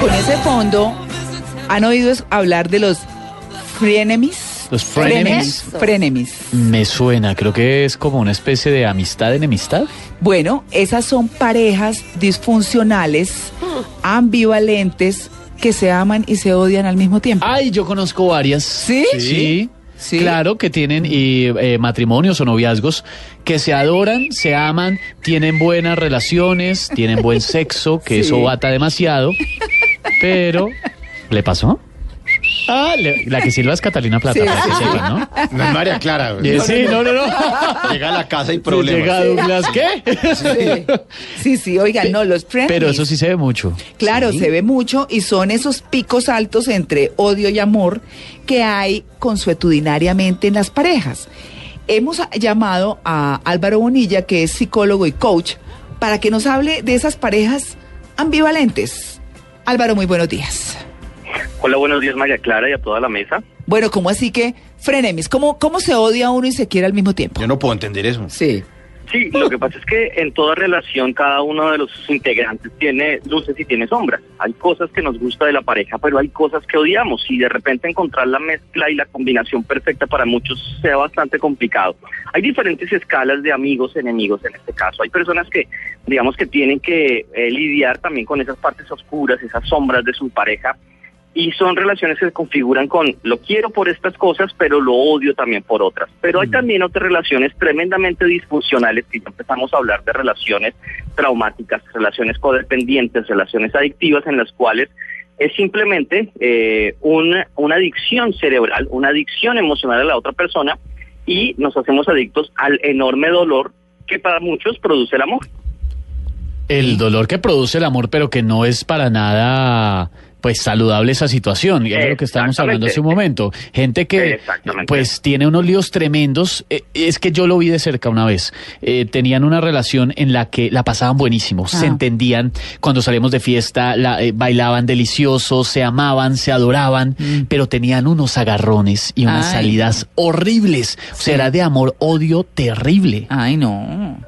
Con ese fondo, ¿han oído hablar de los frenemies? Los frenemies. Frenemies. Me suena, creo que es como una especie de amistad enemistad. Bueno, esas son parejas disfuncionales, ambivalentes, que se aman y se odian al mismo tiempo. Ay, yo conozco varias. ¿Sí? Sí. Sí. Claro que tienen y, eh, matrimonios o noviazgos que se adoran, se aman, tienen buenas relaciones, tienen buen sexo, que Sí. eso bata demasiado, pero ¿le pasó? Ah, le- la que silba es Catalina Plata, para que sepan, ¿no? No es María Clara. güey. Sí, no, no, no. Llega a la casa y Llega problemas. Douglas, ¿qué? Sí, sí, sí, oigan, no, los frenemies. Pero eso sí se ve mucho. Claro, se ve mucho y son esos picos altos entre odio y amor que hay consuetudinariamente en las parejas. Hemos a- llamado a Álvaro Bonilla, que es psicólogo y coach, para que nos hable de esas parejas ambivalentes. Álvaro, muy buenos días. Hola, buenos días María Clara y a toda la mesa. Bueno, ¿cómo así que frenemies? ¿Cómo, cómo se odia uno y se quiere al mismo tiempo? Yo no puedo entender eso. Sí. Sí, lo que pasa es que en toda relación cada uno de los integrantes tiene luces y tiene sombras. Hay cosas que nos gusta de la pareja, pero hay cosas que odiamos y de repente encontrar la mezcla y la combinación perfecta para muchos sea bastante complicado. Hay diferentes escalas de amigos, enemigos en este caso. Hay personas que, digamos que tienen que eh, lidiar también con esas partes oscuras, esas sombras de su pareja y son relaciones que se configuran con lo quiero por estas cosas, pero lo odio también por otras. Pero hay también otras relaciones tremendamente disfuncionales, ya empezamos a hablar de relaciones traumáticas, relaciones codependientes, relaciones adictivas, en las cuales es simplemente eh, una, una adicción cerebral, una adicción emocional a la otra persona y nos hacemos adictos al enorme dolor que para muchos produce el amor. El dolor que produce el amor, pero que no es para nada pues saludable esa situación, y es lo que estábamos hablando hace un momento. Gente que Exactamente. pues tiene unos líos tremendos, Eh, es que yo lo vi de cerca una vez, Eh, tenían una relación en la que la pasaban buenísimo, se Ah. entendían, cuando salíamos de fiesta la, eh, bailaban delicioso, se amaban, se adoraban, pero tenían unos agarrones y unas Ay. salidas horribles, o sea, era de amor, odio terrible. Ay, no.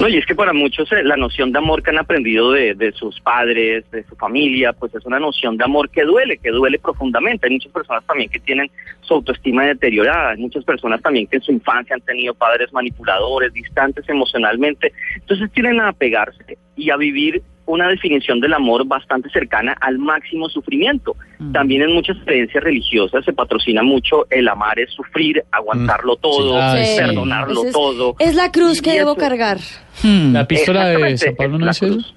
No, y es que para muchos eh, la noción de amor que han aprendido de, de sus padres, de su familia, pues es una noción de amor que duele, que duele profundamente. Hay muchas personas también que tienen su autoestima deteriorada, hay muchas personas también que en su infancia han tenido padres manipuladores, distantes emocionalmente. Entonces tienen a apegarse y a vivir una definición del amor bastante cercana al máximo sufrimiento. También en muchas creencias religiosas se patrocina mucho el amar es sufrir, aguantarlo todo, Ah, sí. perdonarlo es- todo. Es la cruz Y que debo eso- cargar. Hmm. La pistola de San Pablo es no es eso.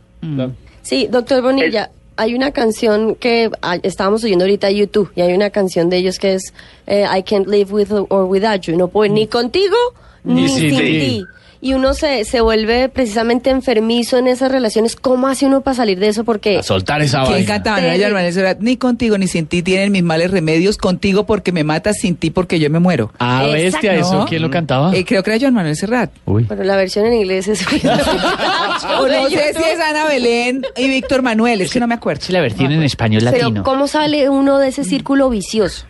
Sí, doctor Bonilla, hay una canción que ah, estábamos oyendo ahorita en YouTube y hay una canción de ellos que es eh, I can't live with or without you. No puedo ni contigo ni, Ni sin sin ti. Y uno se, se vuelve precisamente enfermizo en esas relaciones. ¿Cómo hace uno para salir de eso? Porque A soltar esa ¿Quién vaina. cantaba? No era Terrible. Joan Manuel Serrat. Ni contigo ni sin ti tienen mis males remedios. Contigo porque me matas, sin ti porque yo me muero. Ah, bestia. ¿eso quién lo cantaba? Eh, creo que era Joan Manuel Serrat. Uy. bueno, la versión en inglés es... O no sé si es Ana Belén y Víctor Manuel. Es que no me acuerdo. la versión en español Pero ¿cómo sale uno de ese círculo vicioso?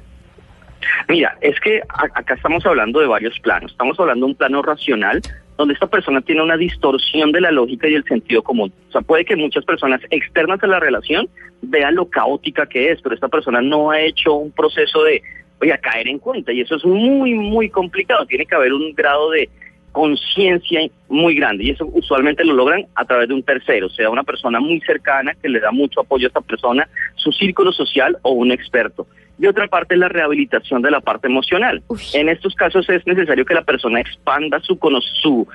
Mira, es que acá estamos hablando de varios planos. Estamos hablando de un plano racional donde esta persona tiene una distorsión de la lógica y el sentido común. O sea, puede que muchas personas externas a la relación vean lo caótica que es, pero esta persona no ha hecho un proceso de, oye, caer en cuenta. Y eso es muy, muy complicado. Tiene que haber un grado de conciencia muy grande y eso usualmente lo logran a través de un tercero, sea una persona muy cercana que le da mucho apoyo a esta persona, su círculo social o un experto. Y otra parte es la rehabilitación de la parte emocional. Uy. En estos casos es necesario que la persona expanda su, su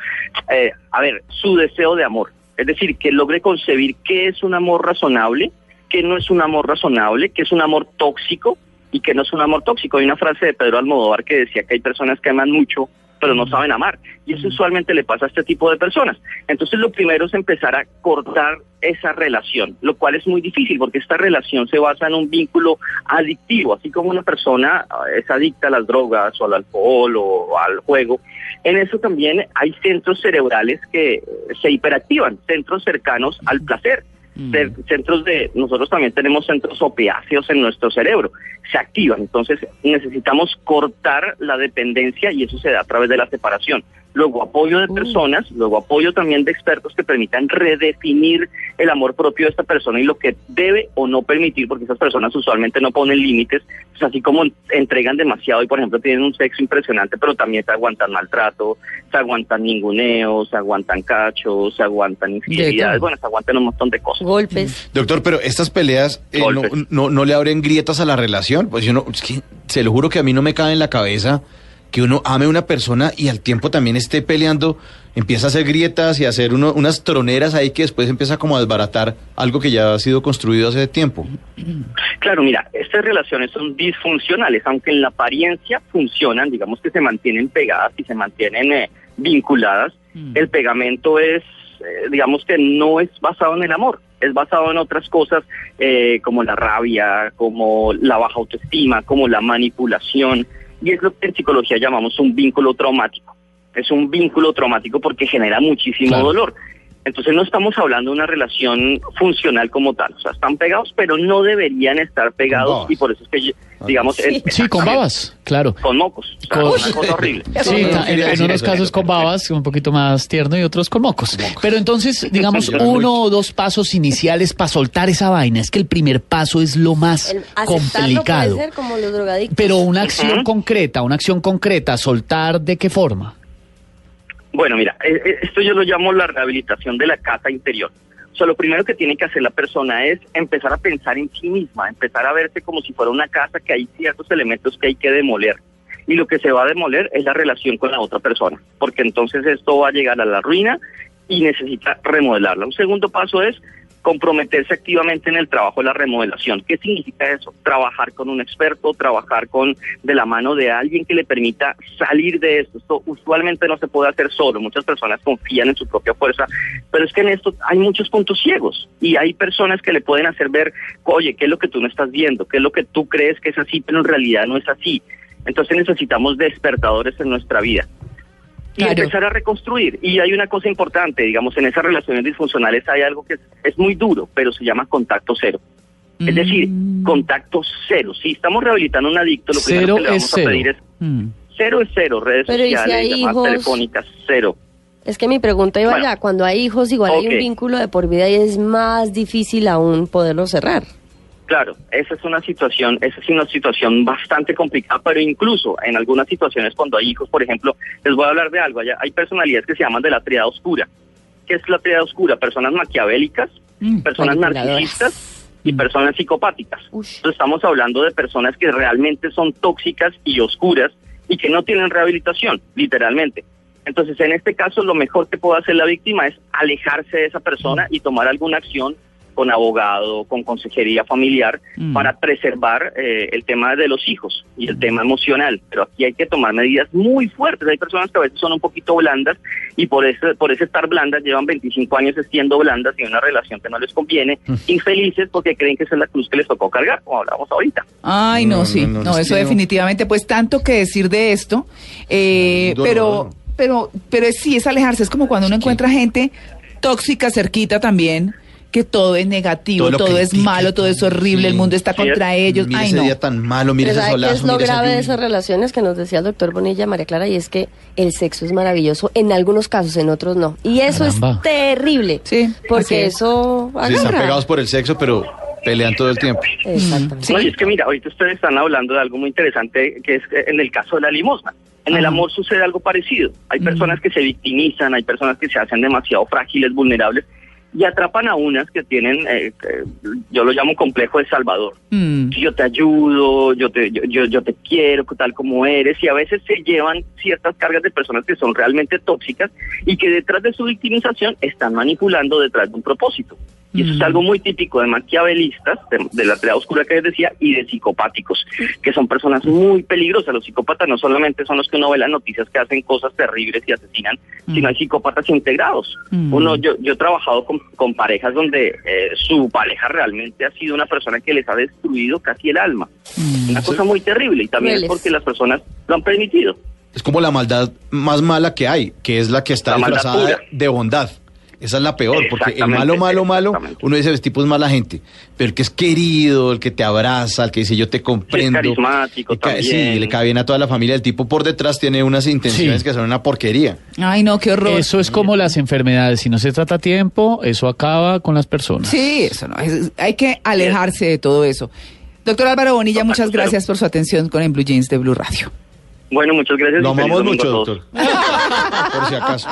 eh, a ver, su deseo de amor. Es decir, que logre concebir qué es un amor razonable, qué no es un amor razonable, qué es un amor tóxico y qué no es un amor tóxico. Hay una frase de Pedro Almodóvar que decía que hay personas que aman mucho, pero no saben amar. Y eso usualmente le pasa a este tipo de personas. Entonces lo primero es empezar a cortar esa relación, lo cual es muy difícil porque esta relación se basa en un vínculo adictivo, así como una persona eh, es adicta a las drogas o al alcohol o al juego. En eso también hay centros cerebrales que se hiperactivan, centros cercanos al placer. Cer- Centros de, nosotros también tenemos centros opiáceos en nuestro cerebro, se activan, entonces necesitamos cortar la dependencia y eso se da a través de la separación. Luego apoyo de personas, luego apoyo también de expertos que permitan redefinir el amor propio de esta persona y lo que debe o no permitir, porque esas personas usualmente no ponen límites, pues así como entregan demasiado y por ejemplo tienen un sexo impresionante, pero también se aguantan maltrato, se aguantan ninguneos, se aguantan cachos, se aguantan infidelidades, bueno, se aguantan un montón de cosas. Golpes. Doctor, pero estas peleas eh, no, no, no le abren grietas a la relación. Pues yo no, es que se lo juro que a mí no me cabe en la cabeza que uno ame a una persona y al tiempo también esté peleando, empieza a hacer grietas y a hacer uno- unas troneras ahí que después empieza como a desbaratar algo que ya ha sido construido hace tiempo. Claro, mira, estas relaciones son disfuncionales, aunque en la apariencia funcionan, digamos que se mantienen pegadas y se mantienen eh, vinculadas, el pegamento es, eh, digamos que no es basado en el amor, es basado en otras cosas eh, como la rabia, como la baja autoestima, como la manipulación, y es lo que en psicología llamamos un vínculo traumático. Es un vínculo traumático porque genera muchísimo Claro. dolor. Entonces no estamos hablando de una relación funcional como tal, o sea, están pegados, pero no deberían estar pegados y por eso es que, yo- digamos, es- Sí, con babas, claro. con mocos, o sea, Con- una cosa horrible. Sí, en, unos casos con babas, un poquito más tierno y otros con mocos. Pero entonces, digamos, uno o dos pasos iniciales para soltar esa vaina. Es que el primer paso es lo más complicado. puede ser como los drogadictos. Pero una acción concreta, una acción concreta, soltar de qué forma. Bueno, mira, eh, eh, esto yo lo llamo la rehabilitación de la casa interior. O sea, lo primero que tiene que hacer la persona es empezar a pensar en sí misma, empezar a verse como si fuera una casa que hay ciertos elementos que hay que demoler. Y lo que se va a demoler es la relación con la otra persona, porque entonces esto va a llegar a la ruina y necesita remodelarla. Un segundo paso es comprometerse activamente en el trabajo de la remodelación. ¿Qué significa eso? Trabajar con un experto, trabajar con de la mano de alguien que le permita salir de esto. Esto usualmente no se puede hacer solo. Muchas personas confían en su propia fuerza, pero es que en esto hay muchos puntos ciegos y hay personas que le pueden hacer ver, oye, ¿qué es lo que tú no estás viendo? ¿Qué es lo que tú crees que es así, pero en realidad no es así? Entonces necesitamos despertadores en nuestra vida y Claro. empezar a reconstruir. Y hay una cosa importante, digamos, en esas relaciones disfuncionales hay algo que es, es muy duro, pero se llama contacto cero. Es decir, contacto cero. Si estamos rehabilitando a un adicto, lo primero Cero que le vamos a pedir es Mm. cero es cero, redes Pero ¿y si sociales, llamadas hijos? telefónicas, cero. Es que mi pregunta iba Bueno. allá, cuando hay hijos igual hay un vínculo de por vida y es más difícil aún poderlo cerrar. Claro, esa es una situación, esa es una situación bastante complicada, pero incluso en algunas situaciones cuando hay hijos, por ejemplo, les voy a hablar de algo, allá hay personalidades que se llaman de la triada oscura. ¿Qué es la triada oscura? Personas maquiavélicas, Mm, personas narcisistas y personas psicopáticas. Entonces estamos hablando de personas que realmente son tóxicas y oscuras y que no tienen rehabilitación, literalmente. Entonces, en este caso, lo mejor que puede hacer la víctima es alejarse de esa persona y tomar alguna acción con abogado, con consejería familiar, Mm. para preservar eh, el tema de los hijos y el tema emocional. Pero aquí hay que tomar medidas muy fuertes. Hay personas que a veces son un poquito blandas y por ese, por ese estar blandas llevan 25 años siendo blandas y en una relación que no les conviene, infelices porque creen que esa es la cruz que les tocó cargar, como hablábamos ahorita. Ay, no, No, sí, no, no, no, es eso definitivamente, pues tanto que decir de esto, eh, pero, pero, pero es- sí es alejarse, es como cuando uno encuentra gente tóxica cerquita también, que todo es negativo, Todo es malo, todo es horrible, sí. el mundo está Sí, contra ellos, Mire ay ese no. día tan malo, mire Pero ese ¿sabe qué solazo. es lo grave de esas relaciones que nos decía el doctor Bonilla, María Clara? Y es que el sexo es maravilloso en algunos casos, en otros no. Y eso Caramba. es terrible. Sí, Porque es. eso Sí, están pegados por el sexo, pero pelean todo el tiempo. Exactamente. No, y es que mira, ahorita ustedes están hablando de algo muy interesante que es en el caso de la limosna. En el Ajá. amor sucede algo parecido. Hay personas que se victimizan, hay personas que se hacen demasiado frágiles, vulnerables y atrapan a unas que tienen, eh, eh, yo lo llamo complejo de Salvador. Mm. Yo te ayudo, yo te, yo, yo, yo te quiero tal como eres y a veces se llevan ciertas cargas de personas que son realmente tóxicas y que detrás de su victimización están manipulando detrás de un propósito. Y eso es algo muy típico de maquiavelistas, de, de la triada oscura que les decía, y de psicopáticos, que son personas muy peligrosas. Los psicópatas no solamente son los que uno ve las noticias que hacen cosas terribles y asesinan, sino hay psicópatas integrados. Mm. Uno, yo, yo he trabajado con, con parejas donde eh, su pareja realmente ha sido una persona que les ha destruido casi el alma. Una cosa muy terrible y también es porque las personas lo han permitido. Es como la maldad más mala que hay, que es la que está La disfrazada de bondad. Esa es la peor, porque el malo, malo, malo, uno dice, el tipo es mala gente, pero el que es querido, el que te abraza, el que dice yo te comprendo. carismático también. Sí, le cae bien a toda la familia. El tipo por detrás tiene unas intenciones Sí. que son una porquería. Ay, no, qué horror. Eso es como las enfermedades. Si no se trata a tiempo, eso acaba con las personas. Sí, eso no. es- hay que alejarse de todo eso. Doctor Álvaro Bonilla, muchas gracias por su atención con el Blue Jeans de Blue Radio. Bueno, muchas gracias. Lo amamos mucho, doctor. por si acaso.